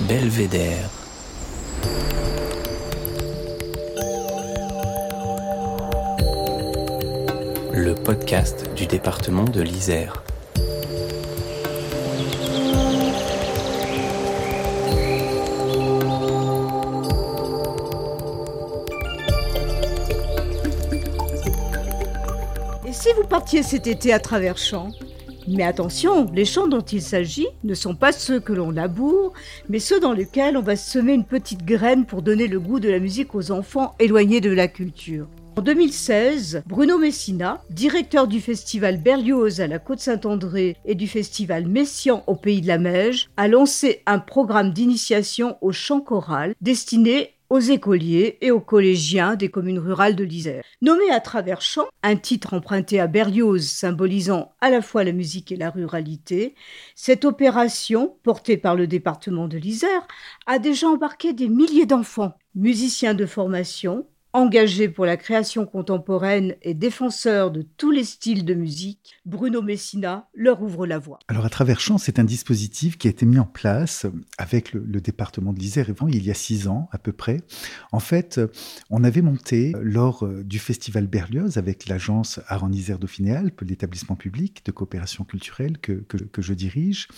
Belvédère. Le podcast du département de l'Isère. Et si vous partiez cet été à travers champs? Mais attention, les champs dont il s'agit ne sont pas ceux que l'on laboure, mais ceux dans lesquels on va semer une petite graine pour donner le goût de la musique aux enfants éloignés de la culture. En 2016, Bruno Messina, directeur du festival Berlioz à la Côte-Saint-André et du festival Messian au Pays de la Meige, a lancé un programme d'initiation au chant choral destiné aux écoliers et aux collégiens des communes rurales de l'Isère. Nommé à travers chant, un titre emprunté à Berlioz symbolisant à la fois la musique et la ruralité, cette opération, portée par le département de l'Isère, a déjà embarqué des milliers d'enfants, musiciens de formation, engagé pour la création contemporaine et défenseur de tous les styles de musique, Bruno Messina leur ouvre la voie. Alors à travers Chant, c'est un dispositif qui a été mis en place avec le, département de l'Isère il y a six ans à peu près. En fait, on avait monté lors du festival Berlioz avec l'agence Art en Isère Dauphiné-Alpes, l'établissement public de coopération culturelle que, que, je dirige,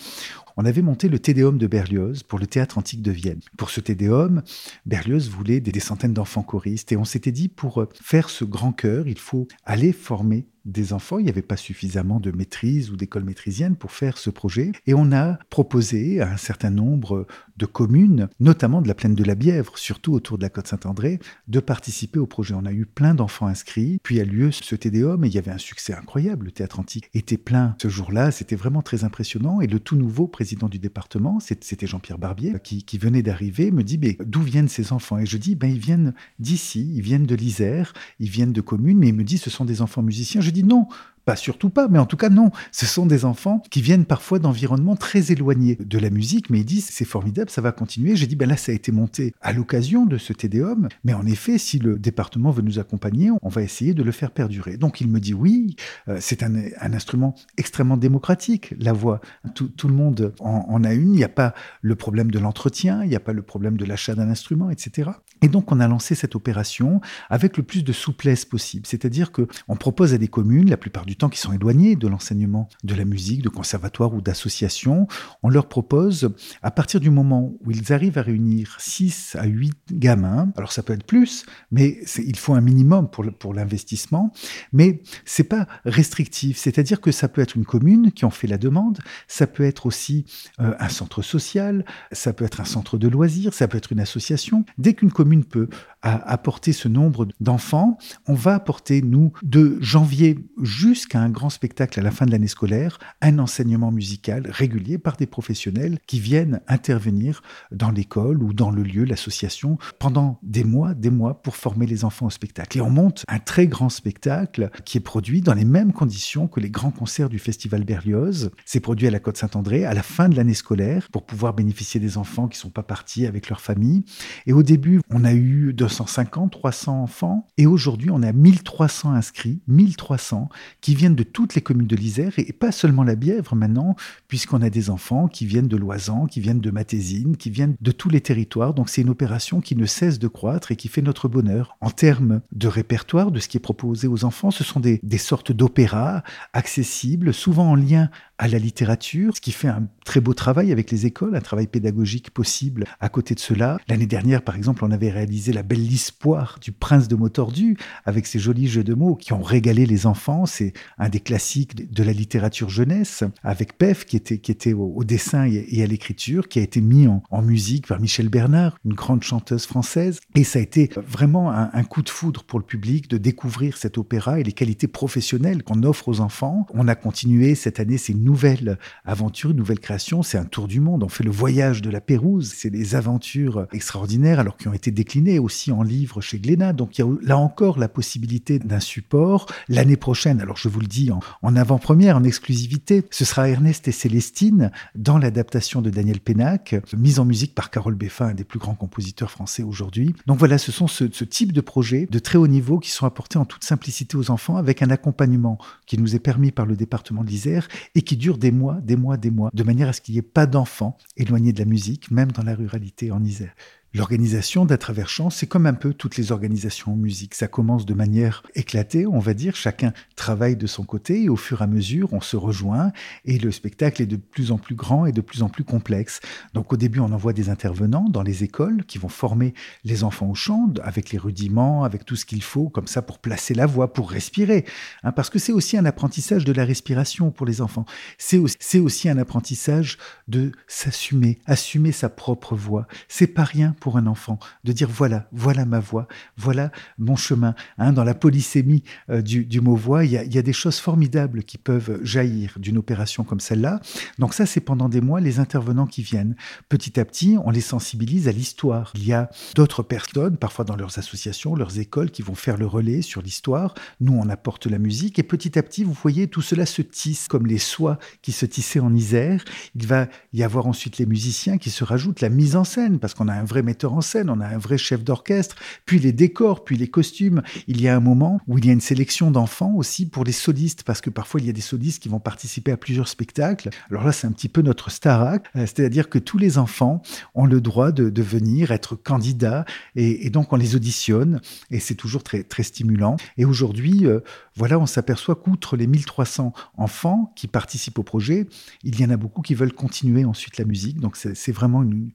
on avait monté le Tédéum de Berlioz pour le théâtre antique de Vienne. Pour ce Tédéum, Berlioz voulait des, centaines d'enfants choristes et s'était dit pour faire ce grand chœur, il faut aller former des enfants. Il n'y avait pas suffisamment de maîtrise ou d'école maîtrisienne pour faire ce projet. Et on a proposé à un certain nombre de communes, notamment de la plaine de la Bièvre, surtout autour de la côte Saint-André, de participer au projet. On a eu plein d'enfants inscrits. Puis a lieu ce Tédéum et il y avait un succès incroyable. Le théâtre antique était plein ce jour-là. C'était vraiment très impressionnant. Et le tout nouveau président du département, c'était Jean-Pierre Barbier, qui, venait d'arriver, me dit mais d'où viennent ces enfants? Et je dis ben, ils viennent d'ici, ils viennent de l'Isère, ils viennent de communes, mais il me dit ce sont des enfants musiciens. Dis non, surtout pas, mais en tout cas non. Ce sont des enfants qui viennent parfois d'environnements très éloignés de la musique, mais ils disent c'est formidable, ça va continuer. J'ai dit ben là ça a été monté à l'occasion de ce Tédéum, mais en effet si le département veut nous accompagner, on va essayer de le faire perdurer. Donc il me dit oui, euh, c'est un, instrument extrêmement démocratique, la voix. Tout, le monde en, en, a une, il n'y a pas le problème de l'entretien, il n'y a pas le problème de l'achat d'un instrument, etc. Et donc on a lancé cette opération avec le plus de souplesse possible, c'est-à-dire que on propose à des communes, la plupart du temps qui sont éloignés de l'enseignement de la musique, de conservatoire ou d'association, on leur propose, à partir du moment où ils arrivent à réunir 6 à 8 gamins, alors ça peut être plus, mais il faut un minimum pour, pour l'investissement, mais c'est pas restrictif, c'est-à-dire que ça peut être une commune qui en fait la demande, ça peut être aussi euh, un centre social, ça peut être un centre de loisirs, ça peut être une association. Dès qu'une commune peut apporter ce nombre d'enfants, on va apporter, nous, de janvier jusqu'à un grand spectacle à la fin de l'année scolaire, un enseignement musical régulier par des professionnels qui viennent intervenir dans l'école ou dans le lieu, l'association, pendant des mois, des mois pour former les enfants au spectacle. Et on monte un très grand spectacle qui est produit dans les mêmes conditions que les grands concerts du Festival Berlioz. C'est produit à la Côte Saint-André à la fin de l'année scolaire pour pouvoir bénéficier des enfants qui sont pas partis avec leur famille. Et au début, on a eu 250, 300 enfants et aujourd'hui, on a 1300 inscrits, 1300 qui viennent de toutes les communes de l'Isère et pas seulement la Bièvre maintenant, puisqu'on a des enfants qui viennent de Loisan, qui viennent de Matésine, qui viennent de tous les territoires. Donc c'est une opération qui ne cesse de croître et qui fait notre bonheur. En termes de répertoire, de ce qui est proposé aux enfants, ce sont des, des sortes d'opéras accessibles, souvent en lien à la littérature, ce qui fait un très beau travail avec les écoles, un travail pédagogique possible à côté de cela. L'année dernière, par exemple, on avait réalisé La Belle Lispoire du Prince de Motordu, avec ces jolis jeux de mots qui ont régalé les enfants. C'est un des classiques de la littérature jeunesse, avec Pef, qui était, qui était au, dessin et, à l'écriture, qui a été mis en, musique par Michel Bernard, une grande chanteuse française. Et ça a été vraiment un, un coup de foudre pour le public de découvrir cet opéra et les qualités professionnelles qu'on offre aux enfants. On a continué cette année, c'est une nouvelle aventure, une nouvelle création. C'est un tour du monde. On fait le voyage de la Pérouse. C'est des aventures extraordinaires, alors qui ont été déclinées aussi en livres chez Glénat. Donc il y a là encore la possibilité d'un support. L'année prochaine, alors je vous le dis en, avant-première, en exclusivité, ce sera Ernest et Célestine dans l'adaptation de Daniel Pénac, mise en musique par Carole Beffin, un des plus grands compositeurs français aujourd'hui. Donc voilà, ce sont ce, ce type de projets de très haut niveau qui sont apportés en toute simplicité aux enfants avec un accompagnement qui nous est permis par le département de l'Isère et qui dure des mois, des mois, des mois, de manière à ce qu'il n'y ait pas d'enfants éloignés de la musique, même dans la ruralité en Isère. L'organisation d'À travers chant, c'est comme un peu toutes les organisations en musique. Ça commence de manière éclatée, on va dire. Chacun travaille de son côté et au fur et à mesure, on se rejoint et le spectacle est de plus en plus grand et de plus en plus complexe. Donc au début, on envoie des intervenants dans les écoles qui vont former les enfants au chant avec les rudiments, avec tout ce qu'il faut comme ça pour placer la voix, pour respirer. Hein, parce que c'est aussi un apprentissage de la respiration pour les enfants. C'est aussi, aussi un apprentissage de s'assumer, assumer sa propre voix. C'est pas rien pour un enfant de dire voilà, voilà ma voix, voilà mon chemin. Hein, dans la polysémie euh, du, mot voix, il y, a, des choses formidables qui peuvent jaillir d'une opération comme celle-là. Donc ça, c'est pendant des mois les intervenants qui viennent. Petit à petit, on les sensibilise à l'histoire. Il y a d'autres personnes, parfois dans leurs associations, leurs écoles, qui vont faire le relais sur l'histoire. Nous, on apporte la musique et petit à petit, vous voyez, tout cela se tisse comme les soies qui se tissaient en Isère. Il va y avoir ensuite les musiciens qui se rajoutent, la mise en scène, parce qu'on a un vrai en scène, on a un vrai chef d'orchestre, puis les décors, puis les costumes. Il y a un moment où il y a une sélection d'enfants aussi pour les solistes, parce que parfois il y a des solistes qui vont participer à plusieurs spectacles. Alors là, c'est un petit peu notre starac, euh, c'est-à-dire que tous les enfants ont le droit de, venir être candidats, et, donc on les auditionne, et c'est toujours très, stimulant. Et aujourd'hui, euh, voilà, on s'aperçoit qu'outre les 1300 enfants qui participent au projet, il y en a beaucoup qui veulent continuer ensuite la musique, donc c'est vraiment une,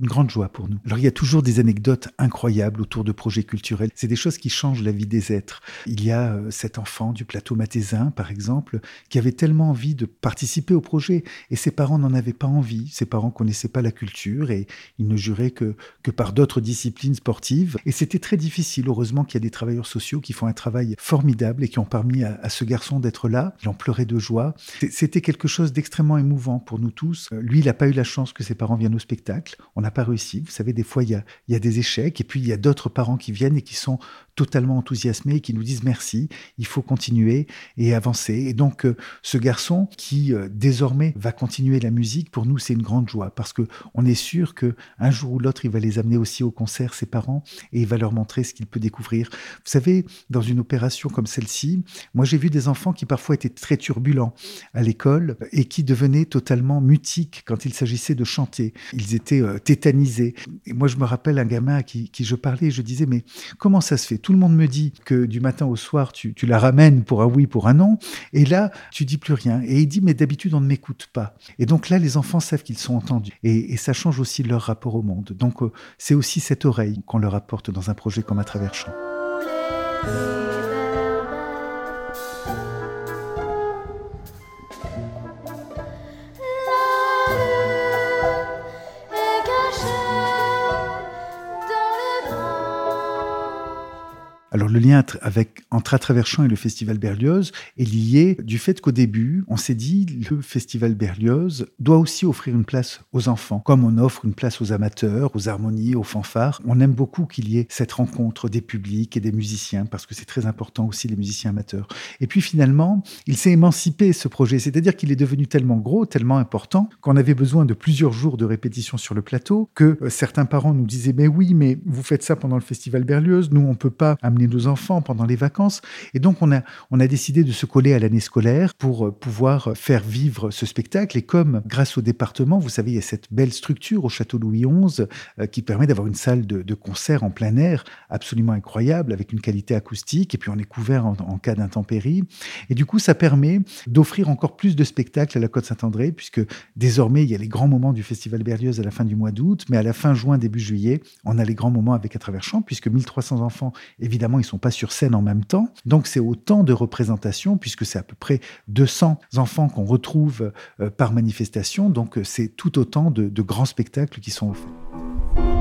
une grande joie pour nous. Alors il y a toujours des anecdotes incroyables autour de projets culturels. C'est des choses qui changent la vie des êtres. Il y a euh, cet enfant du plateau mathésin, par exemple, qui avait tellement envie de participer au projet et ses parents n'en avaient pas envie. Ses parents connaissaient pas la culture et ils ne juraient que, que par d'autres disciplines sportives. Et c'était très difficile. Heureusement qu'il y a des travailleurs sociaux qui font un travail formidable et qui ont permis à, à ce garçon d'être là. Il en pleurait de joie. C'était quelque chose d'extrêmement émouvant pour nous tous. Euh, lui, il n'a pas eu la chance que ses parents viennent au spectacle on n'a pas réussi. Vous savez, des fois, il y a, des échecs, et puis il y a d'autres parents qui viennent et qui sont totalement enthousiasmés, qui nous disent merci, il faut continuer et avancer. Et donc, euh, ce garçon qui euh, désormais va continuer la musique, pour nous, c'est une grande joie, parce que on est sûr que un jour ou l'autre, il va les amener aussi au concert, ses parents, et il va leur montrer ce qu'il peut découvrir. Vous savez, dans une opération comme celle-ci, moi, j'ai vu des enfants qui parfois étaient très turbulents à l'école et qui devenaient totalement mutiques quand il s'agissait de chanter. Ils étaient euh, tétanisé. Et moi, je me rappelle un gamin à qui, je parlais et je disais, mais comment ça se fait? Tout le monde me dit que du matin au soir, tu, la ramènes pour un oui, pour un non, et là, tu dis plus rien. Et il dit, mais d'habitude, on ne m'écoute pas. Et donc là, les enfants savent qu'ils sont entendus. Et, ça change aussi leur rapport au monde. Donc, euh, c'est aussi cette oreille qu'on leur apporte dans un projet comme à travers champ. Alors le lien avec, entre À travers et le Festival Berlioz est lié du fait qu'au début, on s'est dit le Festival Berlioz doit aussi offrir une place aux enfants, comme on offre une place aux amateurs, aux harmonies, aux fanfares. On aime beaucoup qu'il y ait cette rencontre des publics et des musiciens, parce que c'est très important aussi les musiciens amateurs. Et puis finalement, il s'est émancipé ce projet, c'est-à-dire qu'il est devenu tellement gros, tellement important, qu'on avait besoin de plusieurs jours de répétition sur le plateau, que euh, certains parents nous disaient, mais oui, mais vous faites ça pendant le Festival Berlioz, nous on peut pas amener nos enfants pendant les vacances. Et donc, on a, on a décidé de se coller à l'année scolaire pour euh, pouvoir faire vivre ce spectacle. Et comme, grâce au département, vous savez, il y a cette belle structure au château Louis XI euh, qui permet d'avoir une salle de, concert en plein air absolument incroyable, avec une qualité acoustique. Et puis, on est couvert en, cas d'intempérie. Et du coup, ça permet d'offrir encore plus de spectacles à la Côte-Saint-André, puisque désormais, il y a les grands moments du Festival Berlioz à la fin du mois d'août, mais à la fin juin, début juillet, on a les grands moments avec À travers champ, puisque 1300 enfants, évidemment, ils sont pas sur scène en même temps. Donc c'est autant de représentations, puisque c'est à peu près 200 enfants qu'on retrouve euh, par manifestation. Donc c'est tout autant de, de grands spectacles qui sont offerts.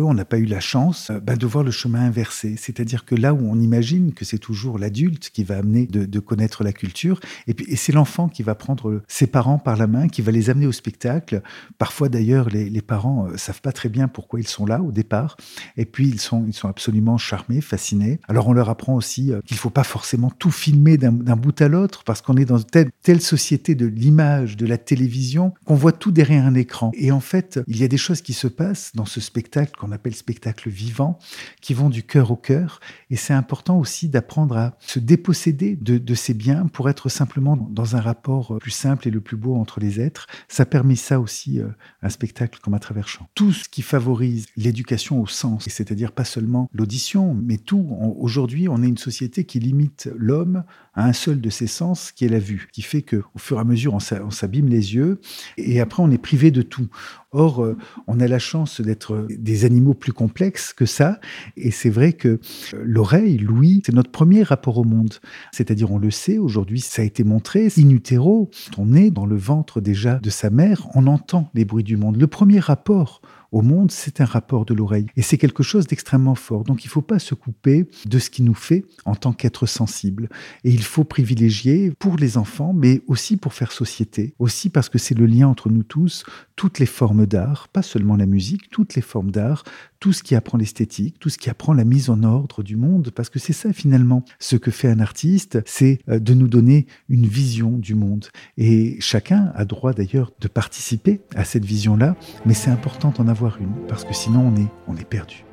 On n'a pas eu la chance euh, ben, de voir le chemin inversé. C'est-à-dire que là où on imagine que c'est toujours l'adulte qui va amener de, connaître la culture, et, puis, c'est l'enfant qui va prendre ses parents par la main, qui va les amener au spectacle. Parfois d'ailleurs, les, les parents ne savent pas très bien pourquoi ils sont là au départ, et puis ils sont, ils sont absolument charmés, fascinés. Alors on leur apprend aussi qu'il ne faut pas forcément tout filmer d'un bout à l'autre, parce qu'on est dans telle, telle société de l'image, de la télévision, qu'on voit tout derrière un écran. Et en fait, il y a des choses qui se passent dans ce spectacle appelle spectacle vivant, qui vont du cœur au cœur. Et c'est important aussi d'apprendre à se déposséder de, de, ces biens pour être simplement dans un rapport plus simple et le plus beau entre les êtres. Ça permet ça aussi, euh, un spectacle comme à travers champ. Tout ce qui favorise l'éducation au sens, c'est-à-dire pas seulement l'audition, mais tout. Aujourd'hui, on est une société qui limite l'homme à un seul de ses sens, qui est la vue, qui fait que au fur et à mesure, on s'abîme les yeux et après, on est privé de tout. Or, euh, on a la chance d'être des animaux plus complexes que ça. Et c'est vrai que euh, l'oreille, l'ouïe, c'est notre premier rapport au monde. C'est-à-dire, on le sait, aujourd'hui, ça a été montré, in utero, on est dans le ventre déjà de sa mère, on entend les bruits du monde. Le premier rapport au monde, c'est un rapport de l'oreille. Et c'est quelque chose d'extrêmement fort. Donc il ne faut pas se couper de ce qui nous fait en tant qu'être sensible. Et il faut privilégier pour les enfants, mais aussi pour faire société. Aussi parce que c'est le lien entre nous tous, toutes les formes d'art, pas seulement la musique, toutes les formes d'art, tout ce qui apprend l'esthétique, tout ce qui apprend la mise en ordre du monde, parce que c'est ça finalement ce que fait un artiste, c'est euh, de nous donner une vision du monde. Et chacun a droit d'ailleurs de participer à cette vision-là, mais c'est important d'en avoir une, parce que sinon on est, on est perdu.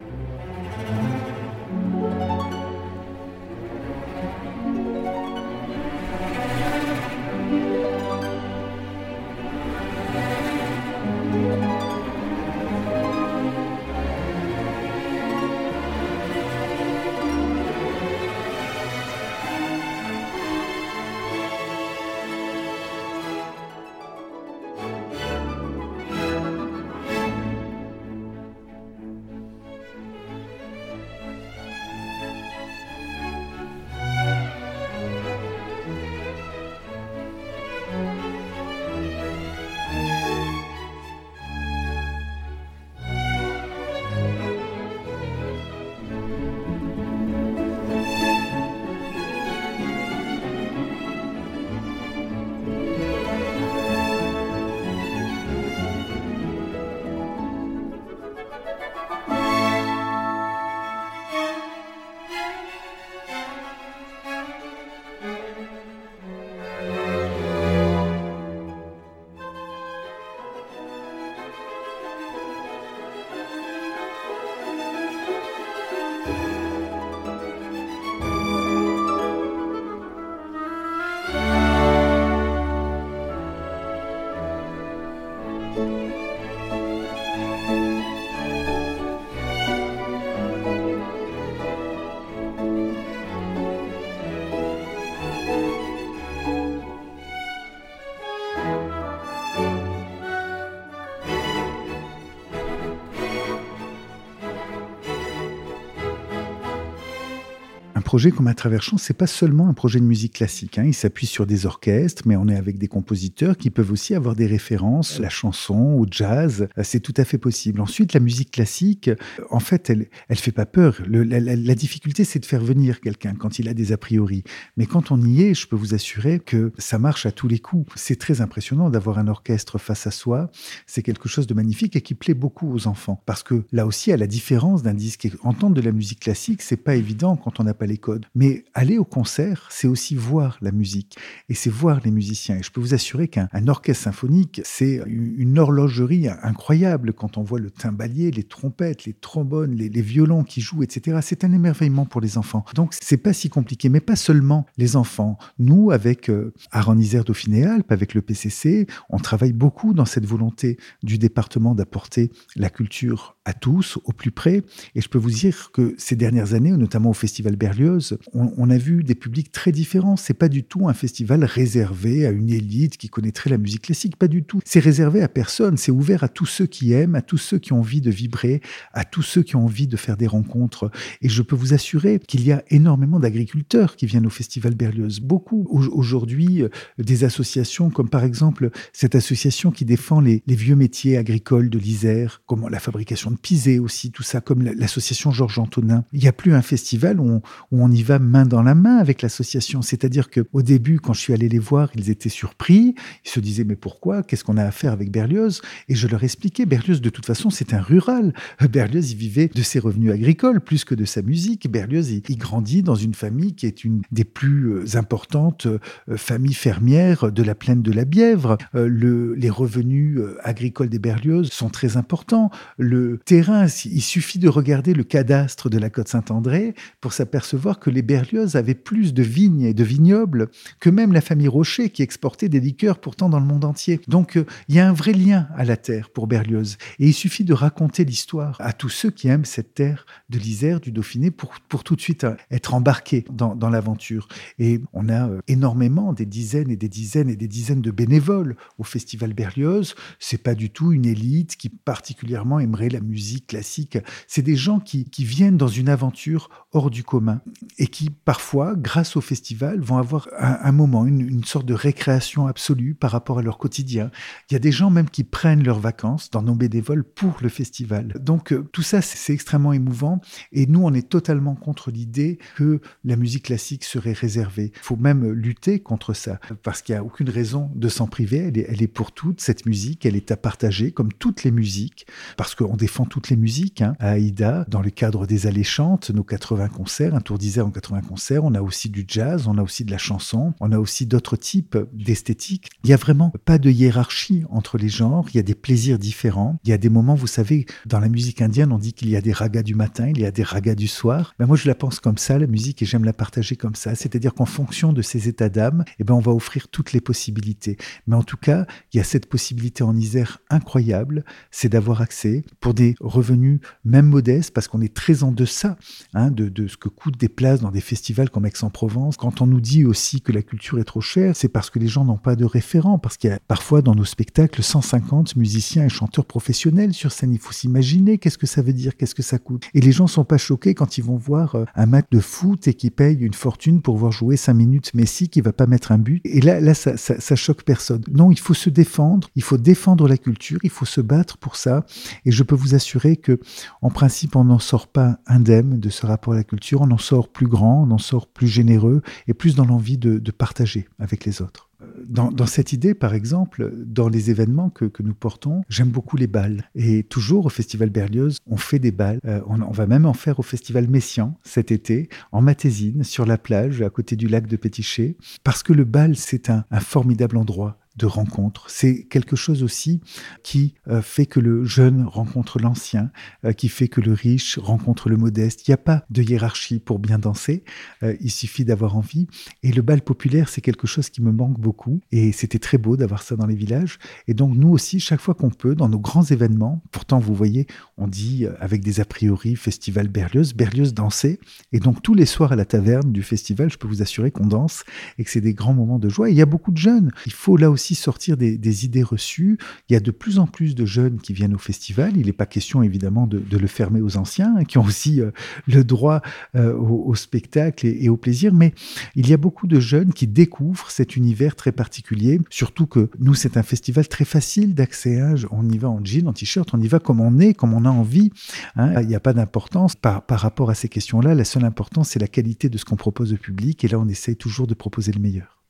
Projet comme à travers champs, c'est pas seulement un projet de musique classique. Hein. Il s'appuie sur des orchestres, mais on est avec des compositeurs qui peuvent aussi avoir des références, la chanson, au jazz. Euh, c'est tout à fait possible. Ensuite, la musique classique, en fait, elle, elle fait pas peur. la, difficulté, c'est de faire venir quelqu'un quand il a des a priori. Mais quand on y est, je peux vous assurer que ça marche à tous les coups. C'est très impressionnant d'avoir un orchestre face à soi. C'est quelque chose de magnifique et qui plaît beaucoup aux enfants. Parce que là aussi, à la différence d'un disque, entendre de la musique classique, c'est pas évident quand on n'a pas les mais aller au concert, c'est aussi voir la musique et c'est voir les musiciens. Et je peux vous assurer qu'un orchestre symphonique, c'est une horlogerie incroyable quand on voit le timbalier, les trompettes, les trombones, les, violons qui jouent, etc. C'est un émerveillement pour les enfants. Donc c'est pas si compliqué, mais pas seulement les enfants. Nous, avec euh, Aaron Isère Dauphiné-Alpes, avec le PCC, on travaille beaucoup dans cette volonté du département d'apporter la culture à tous, au plus près. Et je peux vous dire que ces dernières années, notamment au Festival Berlioz, On, a vu des publics très différents. C'est pas du tout un festival réservé à une élite qui connaîtrait la musique classique, pas du tout. C'est réservé à personne, c'est ouvert à tous ceux qui aiment, à tous ceux qui ont envie de vibrer, à tous ceux qui ont envie de faire des rencontres. Et je peux vous assurer qu'il y a énormément d'agriculteurs qui viennent au festival Berlioz. Beaucoup aujourd'hui, euh, des associations comme par exemple cette association qui défend les, vieux métiers agricoles de l'Isère, comme la fabrication de pisé aussi, tout ça, comme l'association Georges Antonin. Il n'y a plus un festival où on y va main dans la main avec l'association. C'est-à-dire qu'au début, quand je suis allé les voir, ils étaient surpris. Ils se disaient, mais pourquoi? Qu'est-ce qu'on a à faire avec Berlioz? Et je leur expliquais, Berlioz, de toute façon, c'est un rural. Berlioz, il vivait de ses revenus agricoles plus que de sa musique. Berlioz, il, grandit dans une famille qui est une des plus euh, importantes euh, familles fermières de la plaine de la Bièvre. Euh, le, les revenus agricoles des Berlioz sont très importants. Le terrain, il suffit de regarder le cadastre de la côte Saint-André pour s'apercevoir que les Berlioz avaient plus de vignes et de vignobles que même la famille Rocher qui exportait des liqueurs pourtant dans le monde entier. Donc il y a un vrai lien à la terre pour Berlioz. Et il suffit de raconter l'histoire à tous ceux qui aiment cette terre de l'Isère, du Dauphiné, pour, pour tout de suite être embarqués dans, dans l'aventure. Et on a énormément, des dizaines et des dizaines et des dizaines de bénévoles au Festival Berlioz. C'est pas du tout une élite qui particulièrement aimerait la musique classique. C'est des gens qui, qui viennent dans une aventure hors du commun et qui parfois, grâce au festival, vont avoir un, moment, une, sorte de récréation absolue par rapport à leur quotidien. Il y a des gens même qui prennent leurs vacances dans nos bénévoles pour le festival. Donc euh, tout ça, c'est extrêmement émouvant et nous, on est totalement contre l'idée que la musique classique serait réservée. Il faut même lutter contre ça parce qu'il n'y a aucune raison de s'en priver. Elle est, elle est, pour toutes, cette musique, elle est à partager comme toutes les musiques parce qu'on défend toutes les musiques hein. à Aïda dans le cadre des alléchantes, nos 80 concerts, un tour en 80 concerts. On a aussi du jazz, on a aussi de la chanson, on a aussi d'autres types d'esthétique. Il n'y a vraiment pas de hiérarchie entre les genres, il y a des plaisirs différents. Il y a des moments, vous savez, dans la musique indienne, on dit qu'il y a des ragas du matin, il y a des ragas du soir. Ben moi, je la pense comme ça, la musique, et j'aime la partager comme ça. C'est-à-dire qu'en fonction de ces états d'âme, eh ben, on va offrir toutes les possibilités. Mais en tout cas, il y a cette possibilité en Isère incroyable, c'est d'avoir accès pour des revenus même modestes, parce qu'on est très en deçà hein, de, de ce que coûtent des places dans des festivals comme Aix-en-Provence. Quand on nous dit aussi que la culture est trop chère, c'est parce que les gens n'ont pas de référent, parce qu'il y a parfois dans nos spectacles 150 musiciens et chanteurs professionnels sur scène. Il faut s'imaginer qu'est-ce que ça veut dire, qu'est-ce que ça coûte. Et les gens sont pas choqués quand ils vont voir euh, un match de foot et qui paye une fortune pour voir jouer cinq minutes Messi qui va pas mettre un but. Et là, là, ça, ça, ça choque personne. Non, il faut se défendre, il faut défendre la culture, il faut se battre pour ça. Et je peux vous assurer que, en principe, on n'en sort pas indemne de ce rapport à la culture. On en sort plus grand, on en sort plus généreux et plus dans l'envie de, partager avec les autres dans, cette idée, par exemple, dans les événements que, nous portons, j'aime beaucoup les balles. Et toujours au Festival Berlioz, on fait des balles. Euh, on, va même en faire au Festival Messian cet été, en Matésine, sur la plage, à côté du lac de Pétichet, parce que le bal, c'est un formidable endroit de rencontre. C'est quelque chose aussi qui euh, fait que le jeune rencontre l'ancien, euh, qui fait que le riche rencontre le modeste. Il n'y a pas de hiérarchie pour bien danser, euh, il suffit d'avoir envie. Et le bal populaire, c'est quelque chose qui me manque beaucoup. Et c'était très beau d'avoir ça dans les villages. Et donc nous aussi, chaque fois qu'on peut, dans nos grands événements, pourtant vous voyez, on dit avec des a priori festival Berlioz, Berlioz dansait. Et donc tous les soirs à la taverne du festival, je peux vous assurer qu'on danse et que c'est des grands moments de joie. Et il y a beaucoup de jeunes. Il faut là aussi sortir des, idées reçues. Il y a de plus en plus de jeunes qui viennent au festival. Il n'est pas question évidemment de, le fermer aux anciens, qui ont aussi euh, le droit euh, au, spectacle et, et, au plaisir. Mais il y a beaucoup de jeunes qui découvrent cet univers très particulier. Surtout que nous, c'est un festival très facile d'accès. Hein. On y va en jean, en t-shirt, on y va comme on est, comme on a envie. Hein. Il n'y a pas d'importance par, par rapport à ces questions-là. La seule importance, c'est la qualité de ce qu'on propose au public. Et là, on essaye toujours de proposer le meilleur.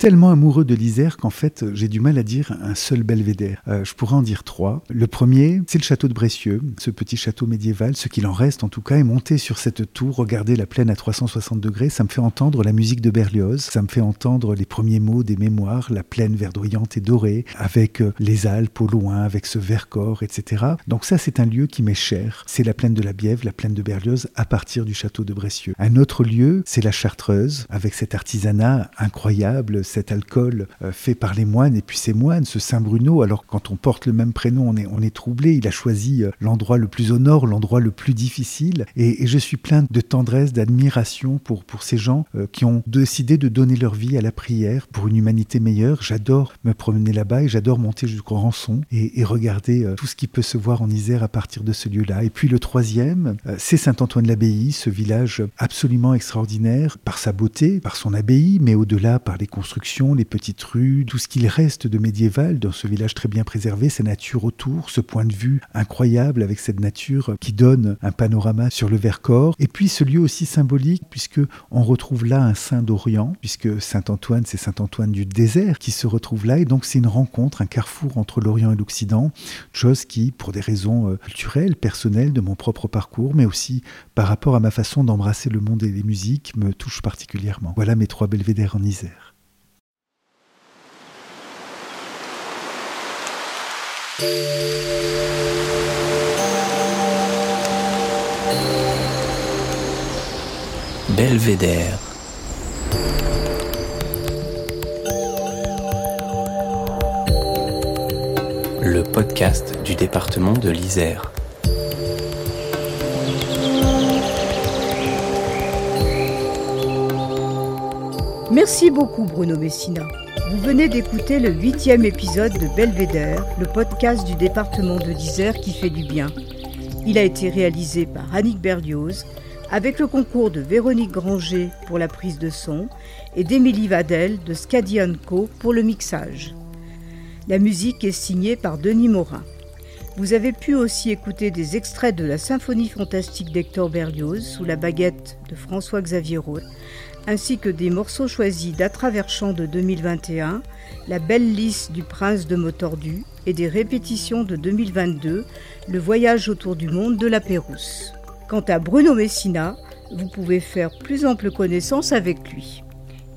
Tellement amoureux de l'Isère qu'en fait j'ai du mal à dire un seul belvédère. Euh, je pourrais en dire trois. Le premier, c'est le château de Bressieux, ce petit château médiéval, ce qu'il en reste en tout cas, est monté sur cette tour, regarder la plaine à 360 degrés, ça me fait entendre la musique de Berlioz, ça me fait entendre les premiers mots des mémoires, la plaine verdoyante et dorée, avec euh, les Alpes au loin, avec ce Vercors, etc. Donc ça c'est un lieu qui m'est cher. C'est la plaine de la Bièvre, la plaine de Berlioz, à partir du château de Bressieux. Un autre lieu, c'est la Chartreuse, avec cet artisanat incroyable, cet alcool euh, fait par les moines, et puis ces moines, ce Saint-Bruno, alors quand on porte le même prénom, on est, on est troublé, il a choisi euh, l'endroit le plus au nord, l'endroit le plus difficile, et, je suis plein de tendresse, d'admiration pour, pour ces gens euh, qui ont décidé de donner leur vie à la prière pour une humanité meilleure. J'adore me promener là-bas et j'adore monter jusqu'au rançon et, et regarder tout ce qui peut se voir en Isère à partir de ce lieu-là. Et puis le troisième, c'est Saint-Antoine-l'Abbaye, ce village absolument extraordinaire par sa beauté, par son abbaye, mais au-delà par les constructions, les petites rues, tout ce qu'il reste de médiéval dans ce village très bien préservé, sa nature autour, ce point de vue incroyable avec cette nature qui donne un panorama sur le Vercors, et puis ce lieu aussi symbolique puisque on retrouve là un saint d'Orient, puisque Saint Antoine c'est Saint Antoine du désert qui se retrouve là, et donc c'est une rencontre, un carrefour entre l'Orient et l'Occident, chose qui, pour des raisons euh, culturelles, personnelles de mon propre parcours, mais aussi par rapport à ma façon d'embrasser le monde et les musiques, me touche particulièrement. Voilà mes trois belvédères en Isère. Belvédère. Le podcast du département de l'Isère. Merci beaucoup Bruno Messina. Vous venez d'écouter le huitième épisode de Belvédère, le podcast du département de l'Isère qui fait du bien. Il a été réalisé par Annick Berlioz avec le concours de Véronique Granger pour la prise de son et d'Émilie Vadel de Scadi Co pour le mixage. La musique est signée par Denis Morin. Vous avez pu aussi écouter des extraits de la symphonie fantastique d'Hector Berlioz sous la baguette de François-Xavier Roth ainsi que des morceaux choisis d'À travers chant de 2021, La belle lys du prince de Motordu et des répétitions de 2022, Le voyage autour du monde de la Pérouse. Quant à Bruno Messina, vous pouvez faire plus ample connaissance avec lui.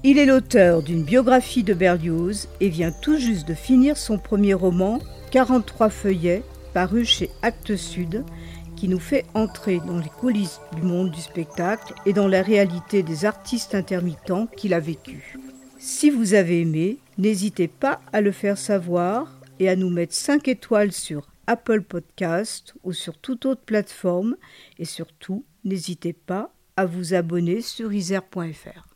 Il est l'auteur d'une biographie de Berlioz et vient tout juste de finir son premier roman, 43 feuillets, paru chez Actes Sud, nous fait entrer dans les coulisses du monde du spectacle et dans la réalité des artistes intermittents qu'il a vécu. Si vous avez aimé, n'hésitez pas à le faire savoir et à nous mettre 5 étoiles sur Apple Podcast ou sur toute autre plateforme et surtout, n'hésitez pas à vous abonner sur isère.fr.